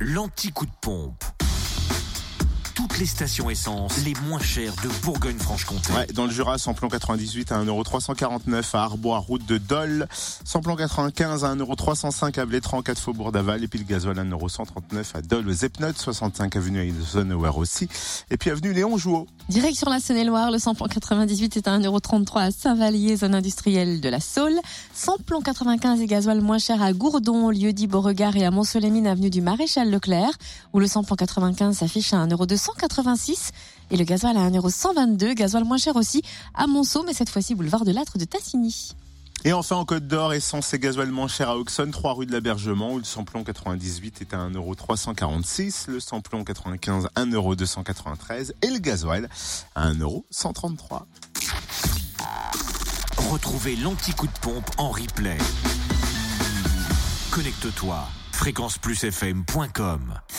l'anti-coup de pompe. Toutes les stations essence les moins chères de Bourgogne-Franche-Comté. Ouais, dans le Jura, samplon 98 à 1,349€ à Arbois, route de Dole. Samplon 95 à 1,305€ à Blétran, 4 Faubourg d'Aval. Et puis le gasoil à 1,139€ à Dole, Zepnot, 65 avenue Eisenhower aussi. Et puis avenue Léon Jouot. Direction la Saône-et-Loire, le samplon 98 est à 1,33€ à Saint-Vallier, zone industrielle de la Saule. Samplon 95 et gasoil moins cher à Gourdon, lieu dit Beauregard et à Mont-Solémine, avenue du Maréchal Leclerc, où le samplon 95 s'affiche à 1,200 186 et le gasoil à 1,122€. Gasoil moins cher aussi à Monceau, mais cette fois-ci boulevard de Lâtre de Tassigny. Et enfin en Côte d'Or, essence et gasoil moins cher à Auxonne, 3 rue de l'Abergement, où le samplon 98 est à 1,346€, le samplon 95 1,293€ et le gasoil à 1,133€. Retrouvez l'anti-coup de pompe en replay. Connecte-toi fréquenceplusfm.com